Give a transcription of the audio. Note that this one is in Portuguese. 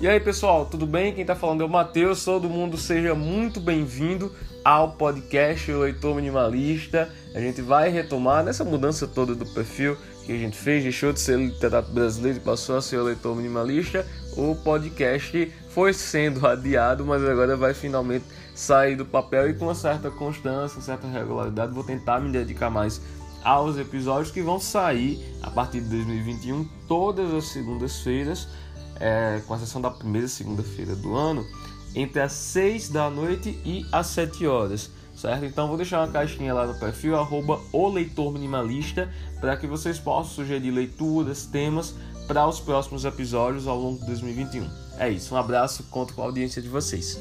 E aí pessoal, tudo bem? Quem está falando é o Matheus, todo mundo seja muito bem-vindo ao podcast Leitor Minimalista. A gente vai retomar nessa mudança toda do perfil que a gente fez, deixou de ser literato brasileiro e passou a ser leitor minimalista. O podcast foi sendo adiado, mas agora vai finalmente sair do papel e com uma certa constância, certa regularidade. Vou tentar me dedicar mais aos episódios que vão sair a partir de 2021, todas as segundas-feiras é, com a sessão da primeira segunda-feira do ano, entre as 6 da noite e as 7 horas. Certo? Então vou deixar uma caixinha lá no perfil, arroba o leitor minimalista, para que vocês possam sugerir leituras, temas para os próximos episódios ao longo de 2021. É isso, um abraço, conto com a audiência de vocês.